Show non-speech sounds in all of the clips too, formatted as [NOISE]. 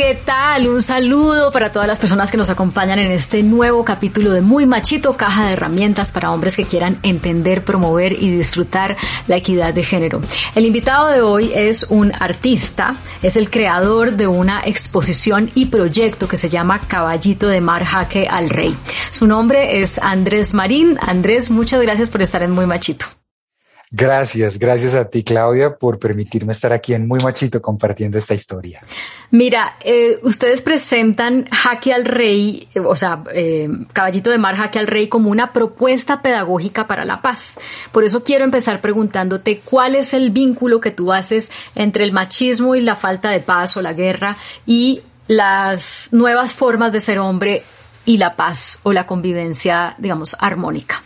¿Qué tal? Un saludo para todas las personas que nos acompañan en este nuevo capítulo de Muy Machito, caja de herramientas para hombres que quieran entender, promover y disfrutar la equidad de género. El invitado de hoy es un artista, es el creador de una exposición y proyecto que se llama Caballito de Mar Jaque al Rey. Su nombre es Andrés Marín. Andrés, muchas gracias por estar en Muy Machito. Gracias, gracias a ti Claudia por permitirme estar aquí en Muy Machito compartiendo esta historia. Mira, eh, ustedes presentan Jaque al Rey, o sea, eh, Caballito de Mar Jaque al Rey como una propuesta pedagógica para la paz. Por eso quiero empezar preguntándote cuál es el vínculo que tú haces entre el machismo y la falta de paz o la guerra y las nuevas formas de ser hombre y la paz o la convivencia, digamos, armónica.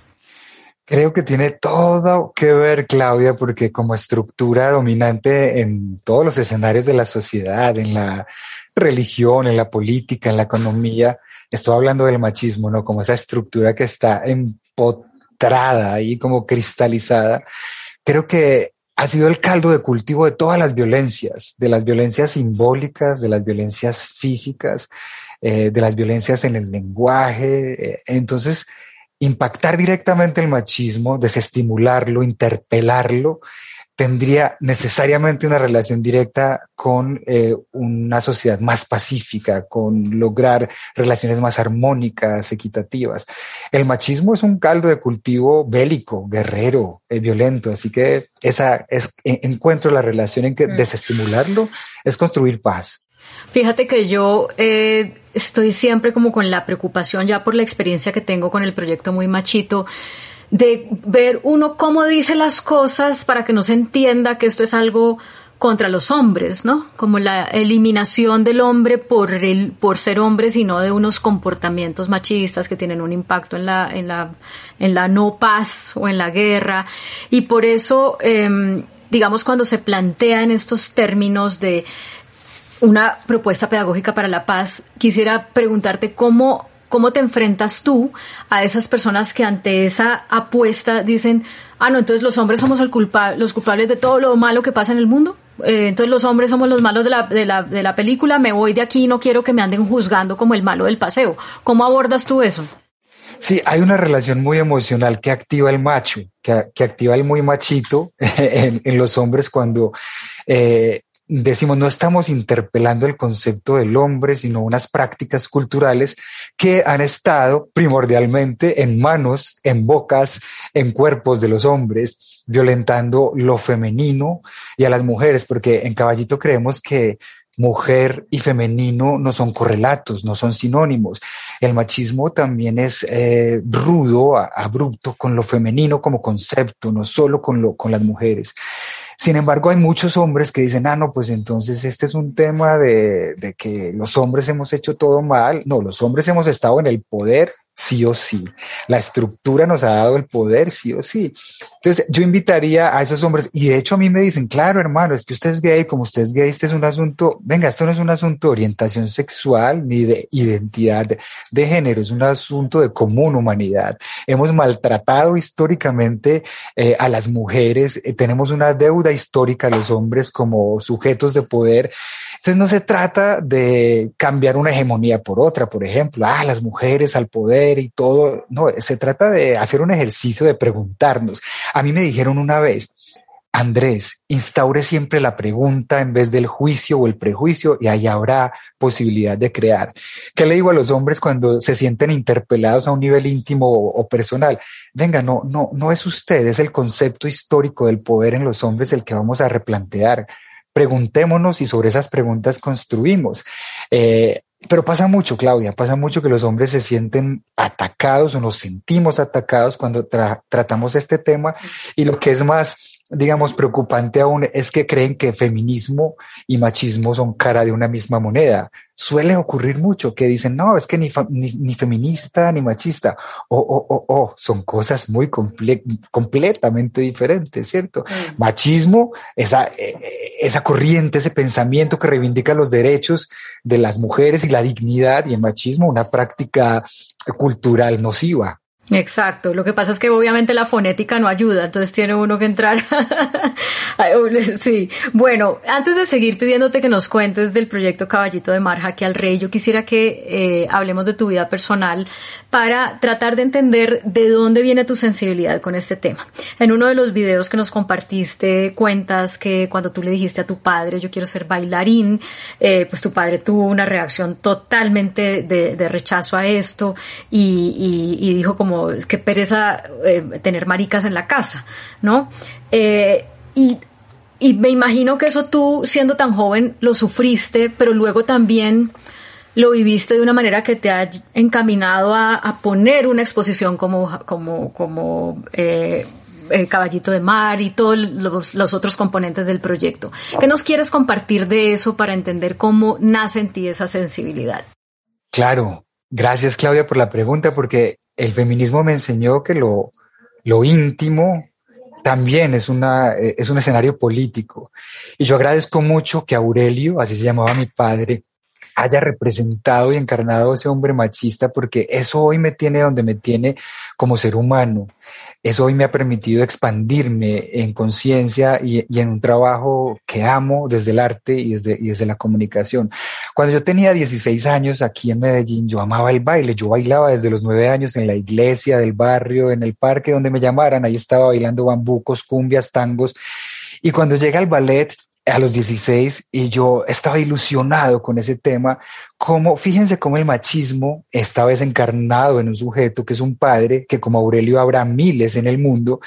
Creo que tiene todo que ver, Claudia, porque como estructura dominante en todos los escenarios de la sociedad, en la religión, en la política, en la economía, estoy hablando del machismo, ¿no? Como esa estructura que está empotrada y como cristalizada. Creo que ha sido el caldo de cultivo de todas las violencias, de las violencias simbólicas, de las violencias físicas, eh, de las violencias en el lenguaje. Eh, entonces, impactar directamente el machismo, desestimularlo, interpelarlo, tendría necesariamente una relación directa con eh, una sociedad más pacífica, con lograr relaciones más armónicas, equitativas. El machismo es un caldo de cultivo bélico, guerrero, eh, violento, así que esa es, encuentro la relación en que mm. desestimularlo es construir paz. Fíjate que yo eh, estoy siempre como con la preocupación ya por la experiencia que tengo con el proyecto Muy Machito de ver uno cómo dice las cosas para que no se entienda que esto es algo contra los hombres, ¿no? Como la eliminación del hombre por el, por ser hombre, sino de unos comportamientos machistas que tienen un impacto en la, en la, en la no paz o en la guerra. Y por eso, em, digamos, cuando se plantea en estos términos de una propuesta pedagógica para la paz, quisiera preguntarte cómo, cómo te enfrentas tú a esas personas que ante esa apuesta dicen, ah, no, entonces los hombres somos el los culpables de todo lo malo que pasa en el mundo. Eh, entonces los hombres somos los malos de la, de, la, de la película, me voy de aquí y no quiero que me anden juzgando como el malo del paseo. ¿Cómo abordas tú eso? Sí, hay una relación muy emocional que activa el macho, que, que activa el muy machito [LAUGHS] en, en los hombres cuando eh, decimos, no estamos interpelando el concepto del hombre, sino unas prácticas culturales que han estado primordialmente en manos, en bocas, en cuerpos de los hombres, violentando lo femenino y a las mujeres, porque en Caballito creemos que mujer y femenino no son correlatos, no son sinónimos. El machismo también es eh, rudo, abrupto con lo femenino como concepto, no solo con, lo, con las mujeres. Sin embargo, hay muchos hombres que dicen, ah, no, pues entonces este es un tema de, de que los hombres hemos hecho todo mal. No, los hombres hemos estado en el poder sí o sí. La estructura nos ha dado el poder, sí o sí. Entonces, yo invitaría a esos hombres, y de hecho a mí me dicen, claro, hermano, es que usted es gay, como usted es gay, este es un asunto, venga, esto no es un asunto de orientación sexual ni de identidad de, género, es un asunto de común humanidad. Hemos maltratado históricamente eh, a las mujeres, eh, tenemos una deuda histórica a los hombres como sujetos de poder. Entonces, no se trata de cambiar una hegemonía por otra, por ejemplo, ah, las mujeres al poder, y todo. No, se trata de hacer un ejercicio de preguntarnos. A mí me dijeron una vez, Andrés, instaure siempre la pregunta en vez del juicio o el prejuicio y ahí habrá posibilidad de crear. ¿Qué le digo a los hombres cuando se sienten interpelados a un nivel íntimo o, o, personal? Venga, no, no, no es usted, es el concepto histórico del poder en los hombres el que vamos a replantear. Preguntémonos y sobre esas preguntas construimos. Eh, pero pasa mucho, Claudia, pasa mucho que los hombres se sienten atacados o nos sentimos atacados cuando tratamos este tema y lo que es más digamos, preocupante aún es que creen que feminismo y machismo son cara de una misma moneda. Suele ocurrir mucho que dicen, no, es que ni, ni, feminista ni machista. O, oh, oh, oh, son cosas muy completamente diferentes, ¿cierto? Machismo, esa, eh, esa corriente, ese pensamiento que reivindica los derechos de las mujeres y la dignidad, y el machismo, una práctica cultural nociva. Exacto, lo que pasa es que obviamente la fonética no ayuda, entonces tiene uno que entrar. [LAUGHS] sí, bueno, antes de seguir pidiéndote que nos cuentes del proyecto Caballito de Mar, Jaque al Rey, yo quisiera que eh, hablemos de tu vida personal para tratar de entender de dónde viene tu sensibilidad con este tema. En uno de los videos que nos compartiste cuentas que cuando tú le dijiste a tu padre yo quiero ser bailarín, eh, pues tu padre tuvo una reacción totalmente de, rechazo a esto y, dijo como es que pereza eh, tener maricas en la casa, ¿no? Eh, y, me imagino que eso tú, siendo tan joven, lo sufriste, pero luego también lo viviste de una manera que te ha encaminado a, poner una exposición como, como, como eh, Caballito de Mar y todos los, los, otros componentes del proyecto. ¿Qué nos quieres compartir de eso para entender cómo nace en ti esa sensibilidad? Claro, gracias Claudia por la pregunta, porque el feminismo me enseñó que lo, lo íntimo también es, una, eh, es un escenario político. Y yo agradezco mucho que Aurelio, así se llamaba mi padre, haya representado y encarnado ese hombre machista, porque eso hoy me tiene donde me tiene como ser humano. Eso hoy me ha permitido expandirme en conciencia y, en un trabajo que amo desde el arte y desde, y desde la comunicación. Cuando yo tenía 16 años aquí en Medellín, yo amaba el baile. Yo bailaba desde los nueve años en la iglesia del barrio, en el parque donde me llamaran. Ahí estaba bailando bambucos, cumbias, tangos. Y cuando llega el ballet, a los 16 y yo estaba ilusionado con ese tema, como fíjense cómo el machismo esta vez encarnado en un sujeto que es un padre, que como Aurelio habrá miles en el mundo,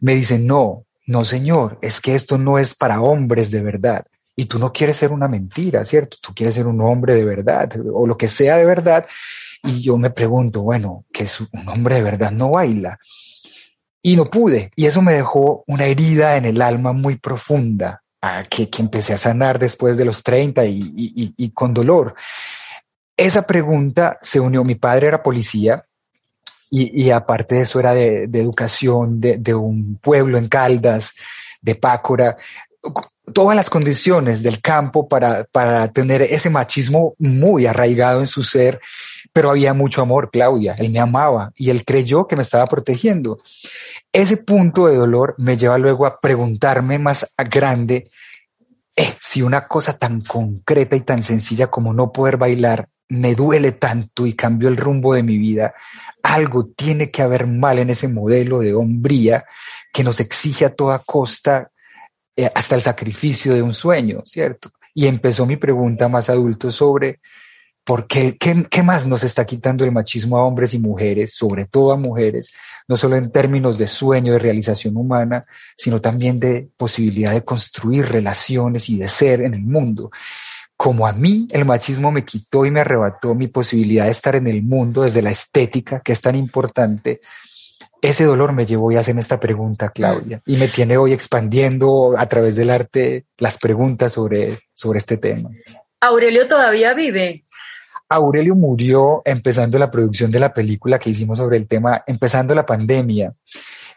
me dice, no, no señor, es que esto no es para hombres de verdad. Y tú no quieres ser una mentira, ¿cierto? Tú quieres ser un hombre de verdad o lo que sea de verdad. Y yo me pregunto, bueno, que es un hombre de verdad no baila. Y no pude. Y eso me dejó una herida en el alma muy profunda que, empecé a sanar después de los 30 y, con dolor. Esa pregunta se unió, mi padre era policía y, aparte de eso era de, educación de, un pueblo en Caldas, de Pácora, todas las condiciones del campo para, para tener ese machismo muy arraigado en su ser, pero había mucho amor, Claudia, él me amaba y él creyó que me estaba protegiendo. Ese punto de dolor me lleva luego a preguntarme más a grande eh, si una cosa tan concreta y tan sencilla como no poder bailar me duele tanto y cambió el rumbo de mi vida, algo tiene que haber mal en ese modelo de hombría que nos exige a toda costa eh, hasta el sacrificio de un sueño, ¿cierto? Y empezó mi pregunta más adulto sobre por qué, qué más nos está quitando el machismo a hombres y mujeres, sobre todo a mujeres, no solo en términos de sueño, de realización humana, sino también de posibilidad de construir relaciones y de ser en el mundo. Como a mí el machismo me quitó y me arrebató mi posibilidad de estar en el mundo desde la estética, que es tan importante, ese dolor me llevó a hacerme esta pregunta, Claudia, y me tiene hoy expandiendo a través del arte las preguntas sobre, sobre este tema. Aurelio todavía vive. Aurelio murió empezando la producción de la película que hicimos sobre el tema, empezando la pandemia.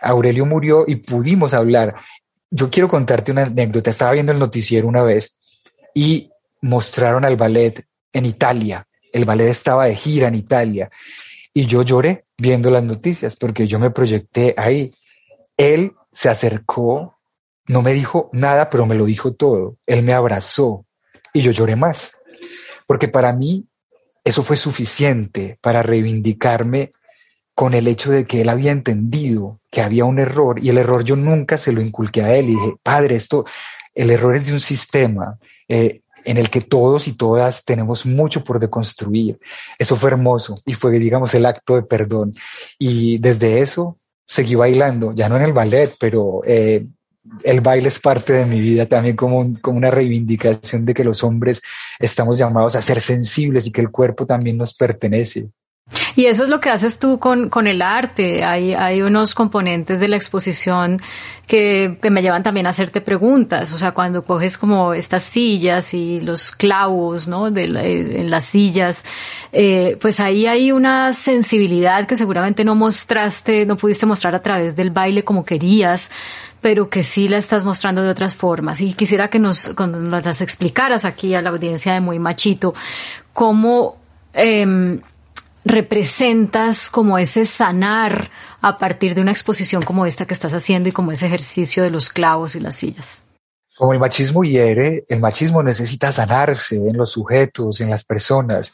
Aurelio murió y pudimos hablar. Yo quiero contarte una anécdota. Estaba viendo el noticiero una vez y mostraron al ballet en Italia. El ballet estaba de gira en Italia y yo lloré viendo las noticias porque yo me proyecté ahí. Él se acercó, no me dijo nada, pero me lo dijo todo. Él me abrazó y yo lloré más. Porque para mí eso fue suficiente para reivindicarme con el hecho de que él había entendido que había un error y el error yo nunca se lo inculqué a él y dije, padre, esto, el error es de un sistema eh, en el que todos y todas tenemos mucho por deconstruir. Eso fue hermoso y fue, digamos, el acto de perdón. Y desde eso seguí bailando, ya no en el ballet, pero eh, el baile es parte de mi vida también como, como una reivindicación de que los hombres estamos llamados a ser sensibles y que el cuerpo también nos pertenece. Y eso es lo que haces tú con, con el arte. Hay, hay unos componentes de la exposición que, que, me llevan también a hacerte preguntas. O sea, cuando coges como estas sillas y los clavos, ¿no? De en las sillas, eh, pues ahí hay una sensibilidad que seguramente no mostraste, no pudiste mostrar a través del baile como querías, pero que sí la estás mostrando de otras formas. Y quisiera que nos, nos las explicaras aquí a la audiencia de Muy Machito, cómo, eh, representas como ese sanar a partir de una exposición como esta que estás haciendo y como ese ejercicio de los clavos y las sillas? Como el machismo hiere, el machismo necesita sanarse en los sujetos, en las personas.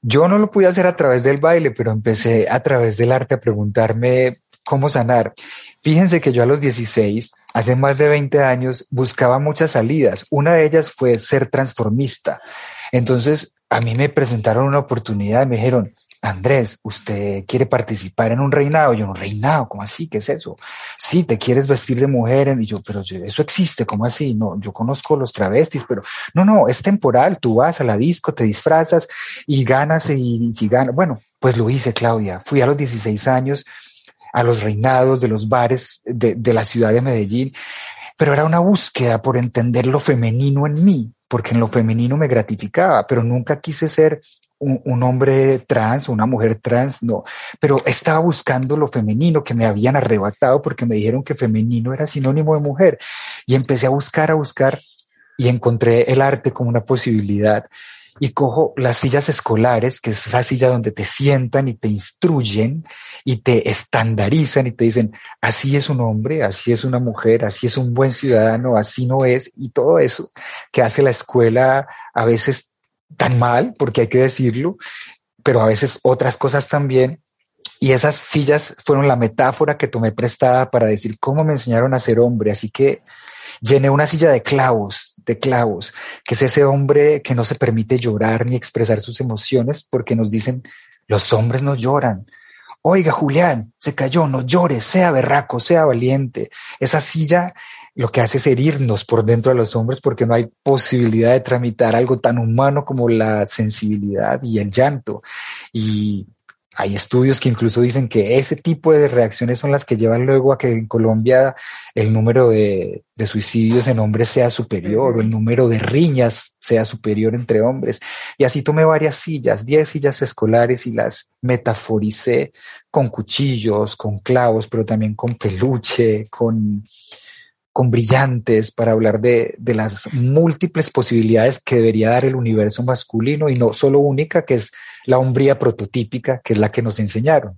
Yo no lo pude hacer a través del baile, pero empecé a través del arte a preguntarme cómo sanar. Fíjense que yo a los 16, hace más de 20 años, buscaba muchas salidas. Una de ellas fue ser transformista. Entonces, a mí me presentaron una oportunidad me dijeron, Andrés, ¿usted quiere participar en un reinado? Yo, un reinado, ¿cómo así? ¿Qué es eso? Sí, te quieres vestir de mujer. Y yo, pero eso existe, ¿cómo así? No, yo conozco los travestis, pero no, no, es temporal. Tú vas a la disco, te disfrazas y ganas y, y ganas. Bueno, pues lo hice, Claudia. Fui a los 16 años a los reinados de los bares de, de la ciudad de Medellín, pero era una búsqueda por entender lo femenino en mí, porque en lo femenino me gratificaba, pero nunca quise ser un, hombre trans, una mujer trans, no, pero estaba buscando lo femenino que me habían arrebatado porque me dijeron que femenino era sinónimo de mujer. Y empecé a buscar, a buscar y encontré el arte como una posibilidad. Y cojo las sillas escolares, que es esa silla donde te sientan y te instruyen y te estandarizan y te dicen, así es un hombre, así es una mujer, así es un buen ciudadano, así no es, y todo eso que hace la escuela a veces tan mal, porque hay que decirlo, pero a veces otras cosas también. Y esas sillas fueron la metáfora que tomé prestada para decir cómo me enseñaron a ser hombre. Así que llené una silla de clavos, de clavos, que es ese hombre que no se permite llorar ni expresar sus emociones porque nos dicen, los hombres no lloran. Oiga, Julián, se cayó, no llores, sea berraco, sea valiente. Esa silla lo que hace es herirnos por dentro de los hombres porque no hay posibilidad de tramitar algo tan humano como la sensibilidad y el llanto. Y hay estudios que incluso dicen que ese tipo de reacciones son las que llevan luego a que en Colombia el número de, suicidios en hombres sea superior o el número de riñas sea superior entre hombres. Y así tomé varias sillas, diez sillas escolares y las metaforicé con cuchillos, con clavos, pero también con peluche, con con brillantes para hablar de, las múltiples posibilidades que debería dar el universo masculino y no solo única, que es la hombría prototípica, que es la que nos enseñaron.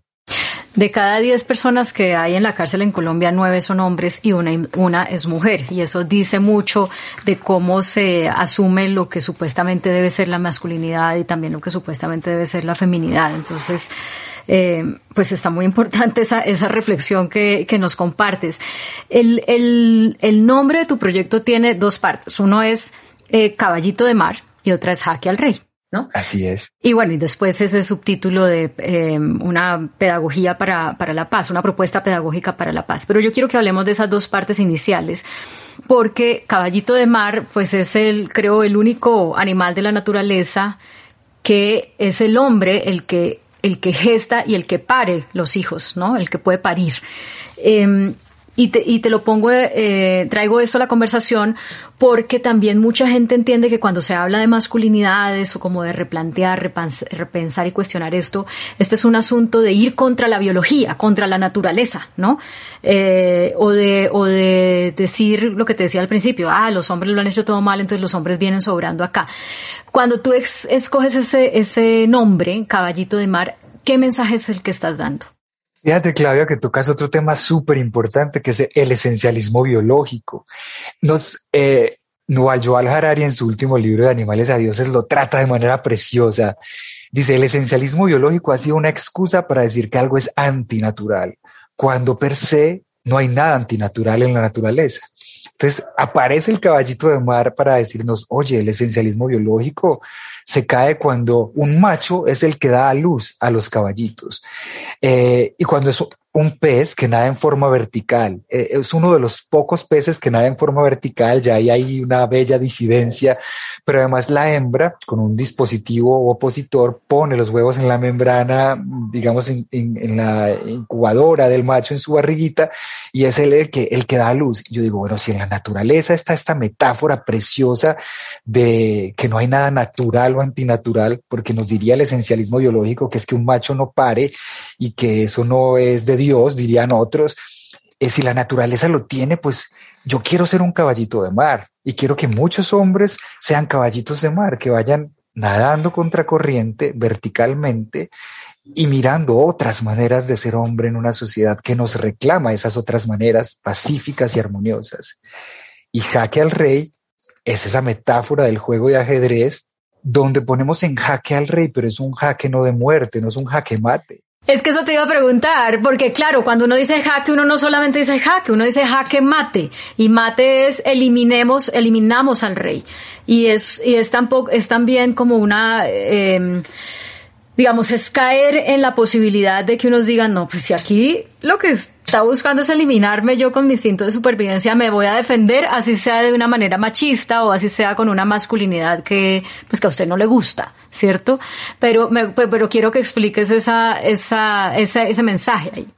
De cada 10 personas que hay en la cárcel en Colombia, nueve son hombres y una, una es mujer. Y eso dice mucho de cómo se asume lo que supuestamente debe ser la masculinidad y también lo que supuestamente debe ser la feminidad. Entonces, eh, pues está muy importante esa, esa reflexión que, que nos compartes. El, el, el, nombre de tu proyecto tiene dos partes. Uno es eh, Caballito de Mar y otra es Jaque al Rey. ¿No? Así es. Y bueno, y después ese subtítulo de eh, una pedagogía para, para la paz, una propuesta pedagógica para la paz. Pero yo quiero que hablemos de esas dos partes iniciales, porque caballito de mar, pues es el, creo, el único animal de la naturaleza que es el hombre el que el que gesta y el que pare los hijos, ¿no? El que puede parir. Em, y te, y te, lo pongo, eh, traigo esto a la conversación porque también mucha gente entiende que cuando se habla de masculinidades o como de replantear, repensar y cuestionar esto, este es un asunto de ir contra la biología, contra la naturaleza, ¿no? Eh, o, de, o de decir lo que te decía al principio, ah, los hombres lo han hecho todo mal, entonces los hombres vienen sobrando acá. Cuando tú escoges ese, ese nombre, caballito de mar, ¿qué mensaje es el que estás dando? Fíjate, Claudia, que tocas otro tema súper importante, que es el esencialismo biológico. Nos, eh, Yuval Harari en su último libro de Animales a Dioses lo trata de manera preciosa. Dice, el esencialismo biológico ha sido una excusa para decir que algo es antinatural, cuando per se no hay nada antinatural en la naturaleza. Entonces aparece el caballito de mar para decirnos, oye, el esencialismo biológico se cae cuando un macho es el que da a luz a los caballitos. Eh, y cuando es un pez que nada en forma vertical. Eh, es uno de los pocos peces que nada en forma vertical, ya ahí hay una bella disidencia, pero además la hembra con un dispositivo opositor pone los huevos en la membrana, digamos en, la incubadora del macho en su barriguita y es él el que, el que da luz. Yo digo, bueno, si en la naturaleza está esta metáfora preciosa de que no hay nada natural o antinatural, porque nos diría el esencialismo biológico que es que un macho no pare y que eso no es de Dios, dirían otros, eh, si la naturaleza lo tiene, pues yo quiero ser un caballito de mar y quiero que muchos hombres sean caballitos de mar, que vayan nadando contra corriente verticalmente y mirando otras maneras de ser hombre en una sociedad que nos reclama esas otras maneras pacíficas y armoniosas. Y jaque al rey es esa metáfora del juego de ajedrez donde ponemos en jaque al rey, pero es un jaque no de muerte, no es un jaque mate. Es que eso te iba a preguntar, porque claro, cuando uno dice jaque, uno no solamente dice jaque, uno dice jaque mate, y mate es eliminemos, eliminamos al rey. Y es, y es tampoco, es también como una, eh, digamos, es caer en la posibilidad de que unos digan, no, pues si aquí lo que está buscando es eliminarme yo con mi instinto de supervivencia, me voy a defender, así sea de una manera machista o así sea con una masculinidad que, pues que a usted no le gusta, ¿cierto? Pero, pero quiero que expliques esa, esa, esa, ese mensaje ahí.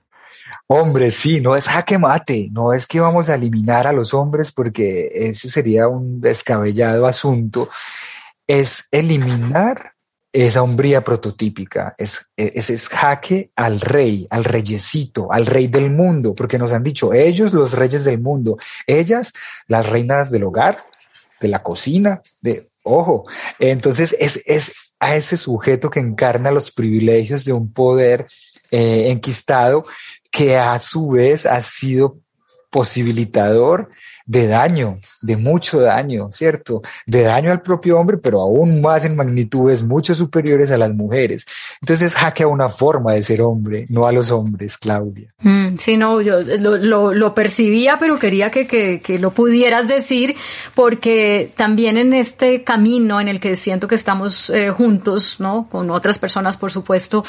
Hombre, sí, no es jaque mate, no es que vamos a eliminar a los hombres porque ese sería un descabellado asunto, es eliminar esa hombría prototípica, es, ese es jaque al rey, al reyesito, al rey del mundo, porque nos han dicho ellos los reyes del mundo, ellas las reinas del hogar, de la cocina, de, ojo, entonces es, es a ese sujeto que encarna los privilegios de un poder eh, enquistado que a su vez ha sido posibilitador de daño, de mucho daño, ¿cierto? De daño al propio hombre, pero aún más en magnitudes mucho superiores a las mujeres. Entonces jaque a una forma de ser hombre, no a los hombres, Claudia. Mm, sí, no, yo lo, lo, percibía, pero quería que, que, que, lo pudieras decir, porque también en este camino en el que siento que estamos eh, juntos, ¿no? Con otras personas, por supuesto,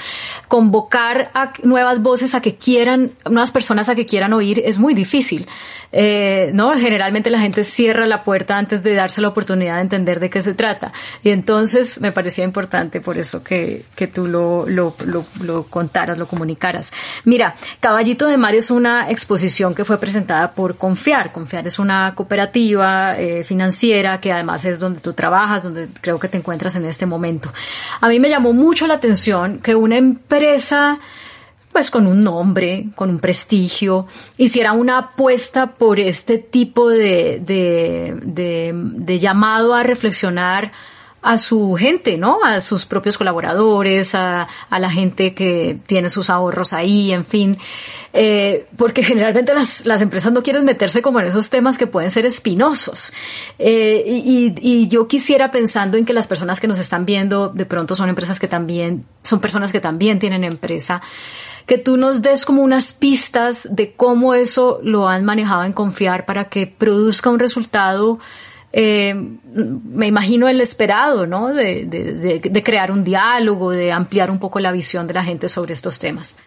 convocar a nuevas voces a que quieran, nuevas personas a que quieran oír es muy difícil, eh, ¿no? generalmente la gente cierra la puerta antes de darse la oportunidad de entender de qué se trata. Y entonces me parecía importante por eso que, que tú lo, lo, lo, contaras, lo comunicaras. Mira, Caballito de Mar es una exposición que fue presentada por Confiar. Confiar es una cooperativa eh, financiera que además es donde tú trabajas, donde creo que te encuentras en este momento. A mí me llamó mucho la atención que una empresa pues con un nombre, con un prestigio, hiciera una apuesta por este tipo de, de, llamado a reflexionar a su gente, ¿no? A sus propios colaboradores, a, a la gente que tiene sus ahorros ahí, en fin. Eh, porque generalmente las, las, empresas no quieren meterse como en esos temas que pueden ser espinosos. Eh, y, y, yo quisiera pensando en que las personas que nos están viendo de pronto son empresas que también, son personas que también tienen empresa que tú nos des como unas pistas de cómo eso lo han manejado en confiar para que produzca un resultado, eh, me imagino el esperado, ¿no? De, de, de, crear un diálogo, de ampliar un poco la visión de la gente sobre estos temas.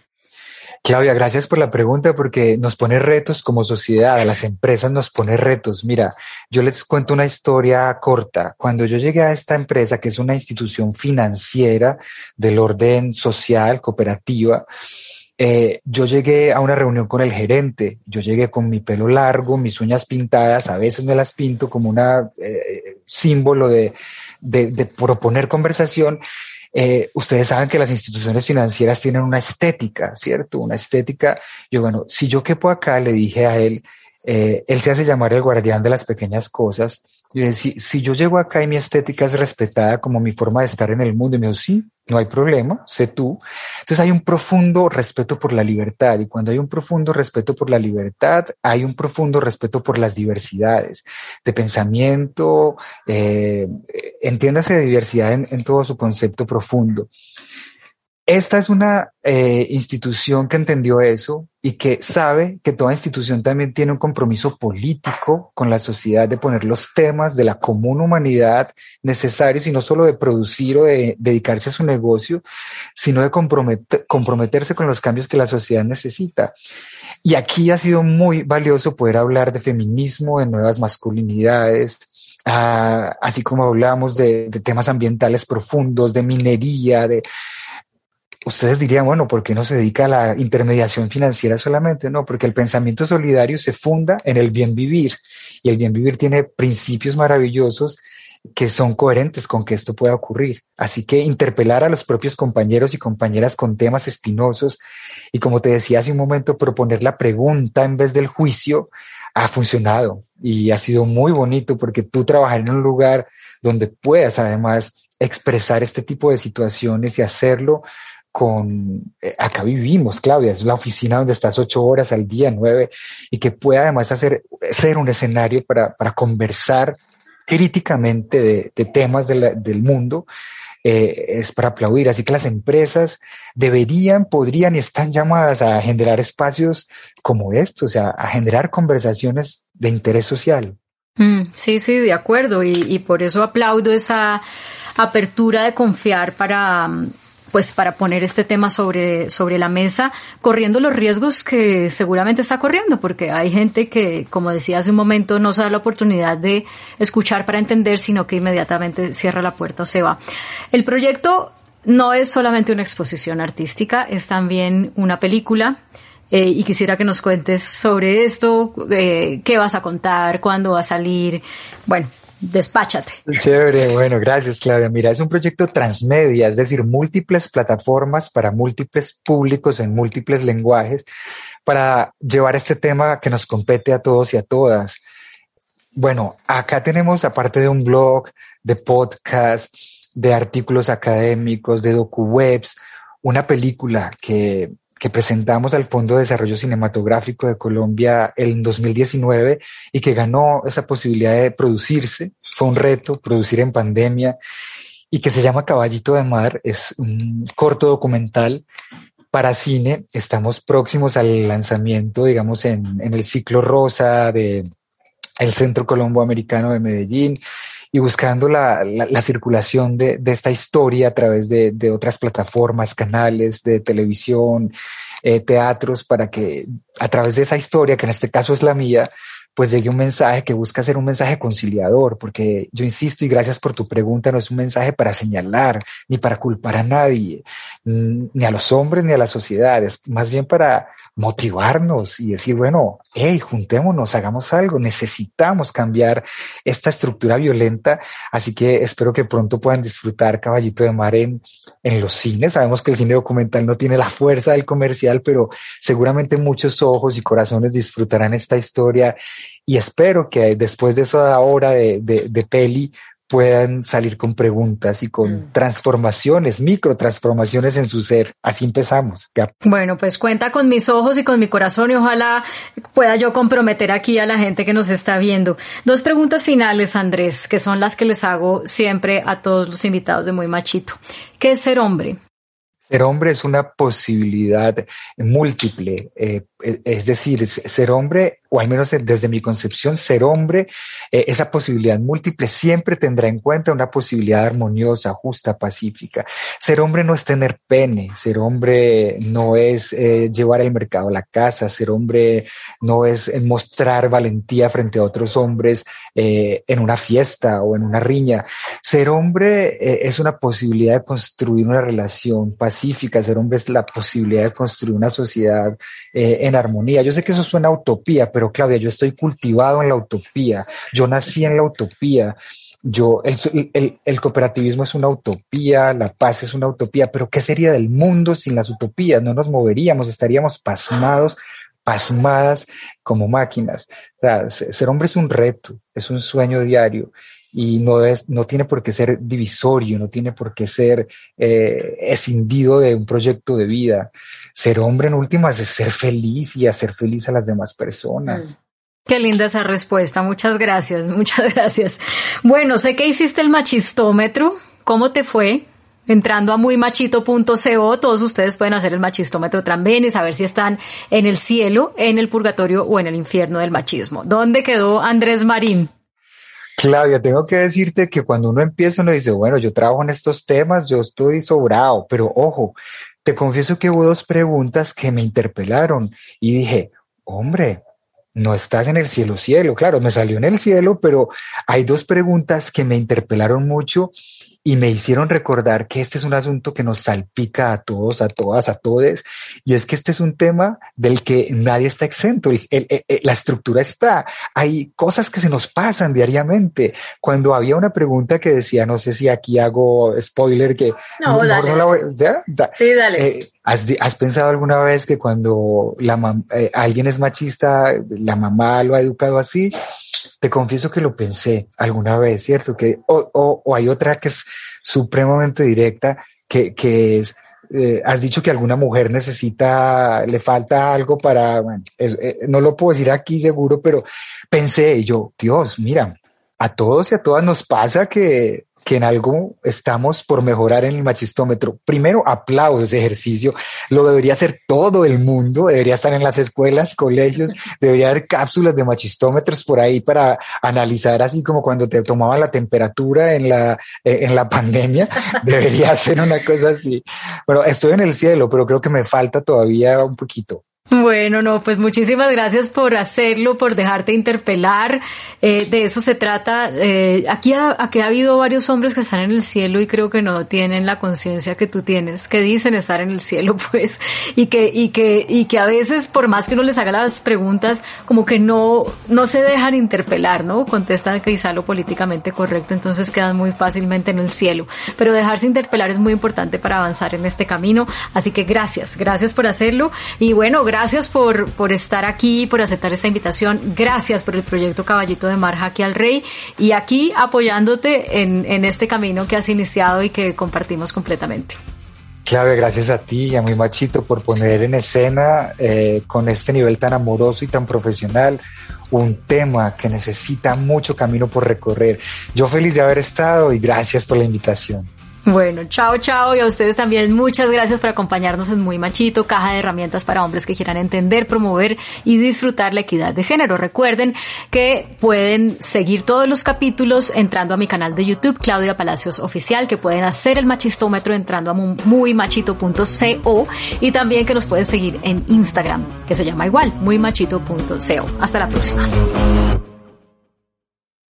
Claudia, gracias por la pregunta porque nos pone retos como sociedad, a las empresas nos pone retos. Mira, yo les cuento una historia corta. Cuando yo llegué a esta empresa, que es una institución financiera del orden social, cooperativa, eh, yo llegué a una reunión con el gerente, yo llegué con mi pelo largo, mis uñas pintadas, a veces me las pinto como un eh, símbolo de, de, de, proponer conversación. Eh, ustedes saben que las instituciones financieras tienen una estética, ¿cierto? Una estética. Yo, bueno, si yo quepo acá, le dije a él, eh, él se hace llamar el guardián de las pequeñas cosas. Y si, si yo llego acá y mi estética es respetada como mi forma de estar en el mundo, y me dijo, sí, no hay problema, sé tú. Entonces hay un profundo respeto por la libertad y cuando hay un profundo respeto por la libertad, hay un profundo respeto por las diversidades de pensamiento, eh, entiéndase de diversidad en, en todo su concepto profundo. Esta es una eh, institución que entendió eso y que sabe que toda institución también tiene un compromiso político con la sociedad de poner los temas de la común humanidad necesarios y no solo de producir o de dedicarse a su negocio, sino de comprometerse con los cambios que la sociedad necesita. Y aquí ha sido muy valioso poder hablar de feminismo, de nuevas masculinidades, ah, así como hablamos de, de temas ambientales profundos, de minería, de ustedes dirían, bueno, ¿por qué no se dedica a la intermediación financiera solamente? No, porque el pensamiento solidario se funda en el bien vivir y el bien vivir tiene principios maravillosos que son coherentes con que esto pueda ocurrir. Así que interpelar a los propios compañeros y compañeras con temas espinosos y como te decía hace un momento, proponer la pregunta en vez del juicio ha funcionado y ha sido muy bonito porque tú trabajar en un lugar donde puedas además expresar este tipo de situaciones y hacerlo con, eh, acá vivimos, Claudia, es la oficina donde estás ocho horas al día, nueve, y que pueda además hacer, ser un escenario para, para conversar críticamente de, temas de del mundo, eh, es para aplaudir. Así que las empresas deberían, podrían y están llamadas a generar espacios como estos, o sea, a generar conversaciones de interés social. Mm, sí, sí, de acuerdo. Y por eso aplaudo esa apertura de confiar para, pues para poner este tema sobre, sobre la mesa, corriendo los riesgos que seguramente está corriendo, porque hay gente que, como decía hace un momento, no se da la oportunidad de escuchar para entender, sino que inmediatamente cierra la puerta o se va. El proyecto no es solamente una exposición artística, es también una película. Eh, y quisiera que nos cuentes sobre esto, eh, qué vas a contar, cuándo va a salir. Bueno, despáchate. Chévere, bueno, gracias Claudia. Mira, es un proyecto transmedia, es decir, múltiples plataformas para múltiples públicos en múltiples lenguajes para llevar este tema que nos compete a todos y a todas. Bueno, acá tenemos, aparte de un blog, de podcast, de artículos académicos, de docu-webs, una película que que presentamos al Fondo de Desarrollo Cinematográfico de Colombia en 2019 y que ganó esa posibilidad de producirse. Fue un reto producir en pandemia y que se llama Caballito de Mar. Es un corto documental para cine. Estamos próximos al lanzamiento, digamos, en, en el ciclo rosa de el Centro Colombo Americano de Medellín y buscando la, la, circulación de, de, esta historia a través de, de, otras plataformas, canales de televisión, eh, teatros, para que a través de esa historia, que en este caso es la mía, pues llegue un mensaje que busca ser un mensaje conciliador, porque yo insisto y gracias por tu pregunta, no es un mensaje para señalar ni para culpar a nadie, ni a los hombres ni a la sociedad, es más bien para motivarnos y decir, bueno, hey, juntémonos, hagamos algo, necesitamos cambiar esta estructura violenta, así que espero que pronto puedan disfrutar Caballito de Mar en, en los cines. Sabemos que el cine documental no tiene la fuerza del comercial, pero seguramente muchos ojos y corazones disfrutarán esta historia y espero que después de esa hora de, de, de peli puedan salir con preguntas y con mm. transformaciones, micro transformaciones en su ser. Así empezamos. Bueno, pues cuenta con mis ojos y con mi corazón y ojalá pueda yo comprometer aquí a la gente que nos está viendo. Dos preguntas finales, Andrés, que son las que les hago siempre a todos los invitados de Muy Machito. ¿Qué es ser hombre? Ser hombre es una posibilidad múltiple, eh, es decir, ser hombre o al menos desde mi concepción, ser hombre, eh, esa posibilidad múltiple siempre tendrá en cuenta una posibilidad armoniosa, justa, pacífica. Ser hombre no es tener pene, ser hombre no es eh, llevar el mercado a la casa, ser hombre no es eh, mostrar valentía frente a otros hombres en una fiesta o en una riña. Ser hombre es una posibilidad de construir una relación pacífica, ser hombre es la posibilidad de construir una sociedad en armonía. Yo sé que eso suena utopía, pero Claudia, yo estoy cultivado en la utopía, yo nací en la utopía. Yo, el, el, cooperativismo es una utopía, la paz es una utopía, pero ¿qué sería del mundo sin las utopías? No nos moveríamos, estaríamos pasmados, pasmadas como máquinas. ser hombre es un reto, es un sueño diario y no, es, no tiene por qué ser divisorio, no tiene por qué ser eh, escindido de un proyecto de vida. Ser hombre en últimas es ser feliz y hacer feliz a las demás personas. Mm. Qué linda esa respuesta, muchas gracias, [LAUGHS] muchas gracias. Bueno, sé que hiciste el machistómetro, ¿cómo te fue? Entrando a muymachito.co, todos ustedes pueden hacer el machistómetro también y saber si están en el cielo, en el purgatorio o en el infierno del machismo. ¿Dónde quedó Andrés Marín? Claudia, tengo que decirte que cuando uno empieza, uno dice, bueno, yo trabajo en estos temas, yo estoy sobrado, pero ojo, te confieso que hubo dos preguntas que me interpelaron y dije, hombre, no estás en el cielo cielo. Claro, me salió en el cielo, pero hay dos preguntas que me interpelaron mucho y me hicieron recordar que este es un asunto que nos salpica a todos, a todas, a todes, y es que este es un tema del que nadie está exento, la estructura está, hay cosas que se nos pasan diariamente. Cuando había una pregunta que decía, no sé si aquí hago spoiler, que no, dale. no la voy, ¿ya? Sí, dale. Eh, ¿has, pensado alguna vez que cuando la, eh, alguien es machista, la mamá lo ha educado así? Te confieso que lo pensé alguna vez, ¿cierto? Que, o, hay otra que es supremamente directa, que, que es eh, has dicho que alguna mujer necesita, le falta algo para, bueno, eh, no lo puedo decir aquí seguro, pero pensé yo, Dios, mira, a todos y a todas nos pasa que que en algo estamos por mejorar en el machistómetro. Primero, aplaudo ese ejercicio. Lo debería hacer todo el mundo. Debería estar en las escuelas, colegios. Debería haber cápsulas de machistómetros por ahí para analizar así como cuando te tomaban la temperatura en la, eh, en la pandemia. [LAUGHS] Debería ser una cosa así. Bueno, estoy en el cielo, pero creo que me falta todavía un poquito. Bueno, no, pues muchísimas gracias por hacerlo, por dejarte interpelar. Eh, de eso se trata. Eh, aquí, ha, habido varios hombres que están en el cielo y creo que no tienen la conciencia que tú tienes, que dicen estar en el cielo, [LAUGHS] pues, y que, y que, y que a veces, por más que uno les haga las preguntas, como que no, no se dejan interpelar, ¿no? Contestan quizá lo políticamente correcto, entonces quedan muy fácilmente en el cielo. Pero dejarse interpelar es muy importante para avanzar en este camino. Así que gracias, gracias por hacerlo. Y bueno, gracias gracias por, por estar aquí, por aceptar esta invitación. Gracias por el proyecto Caballito de Mar Jaque al Rey y aquí apoyándote en, en este camino que has iniciado y que compartimos completamente. Clave, gracias a ti y a mi machito por poner en escena eh, con este nivel tan amoroso y tan profesional un tema que necesita mucho camino por recorrer. Yo feliz de haber estado y gracias por la invitación. Bueno, chao, chao. Y a ustedes también muchas gracias por acompañarnos en Muy Machito, caja de herramientas para hombres que quieran entender, promover y disfrutar la equidad de género. Recuerden que pueden seguir todos los capítulos entrando a mi canal de YouTube, Claudia Palacios Oficial, que pueden hacer el machistómetro entrando a muymachito.co y también que nos pueden seguir en Instagram, que se llama igual, muymachito.co. Hasta la próxima.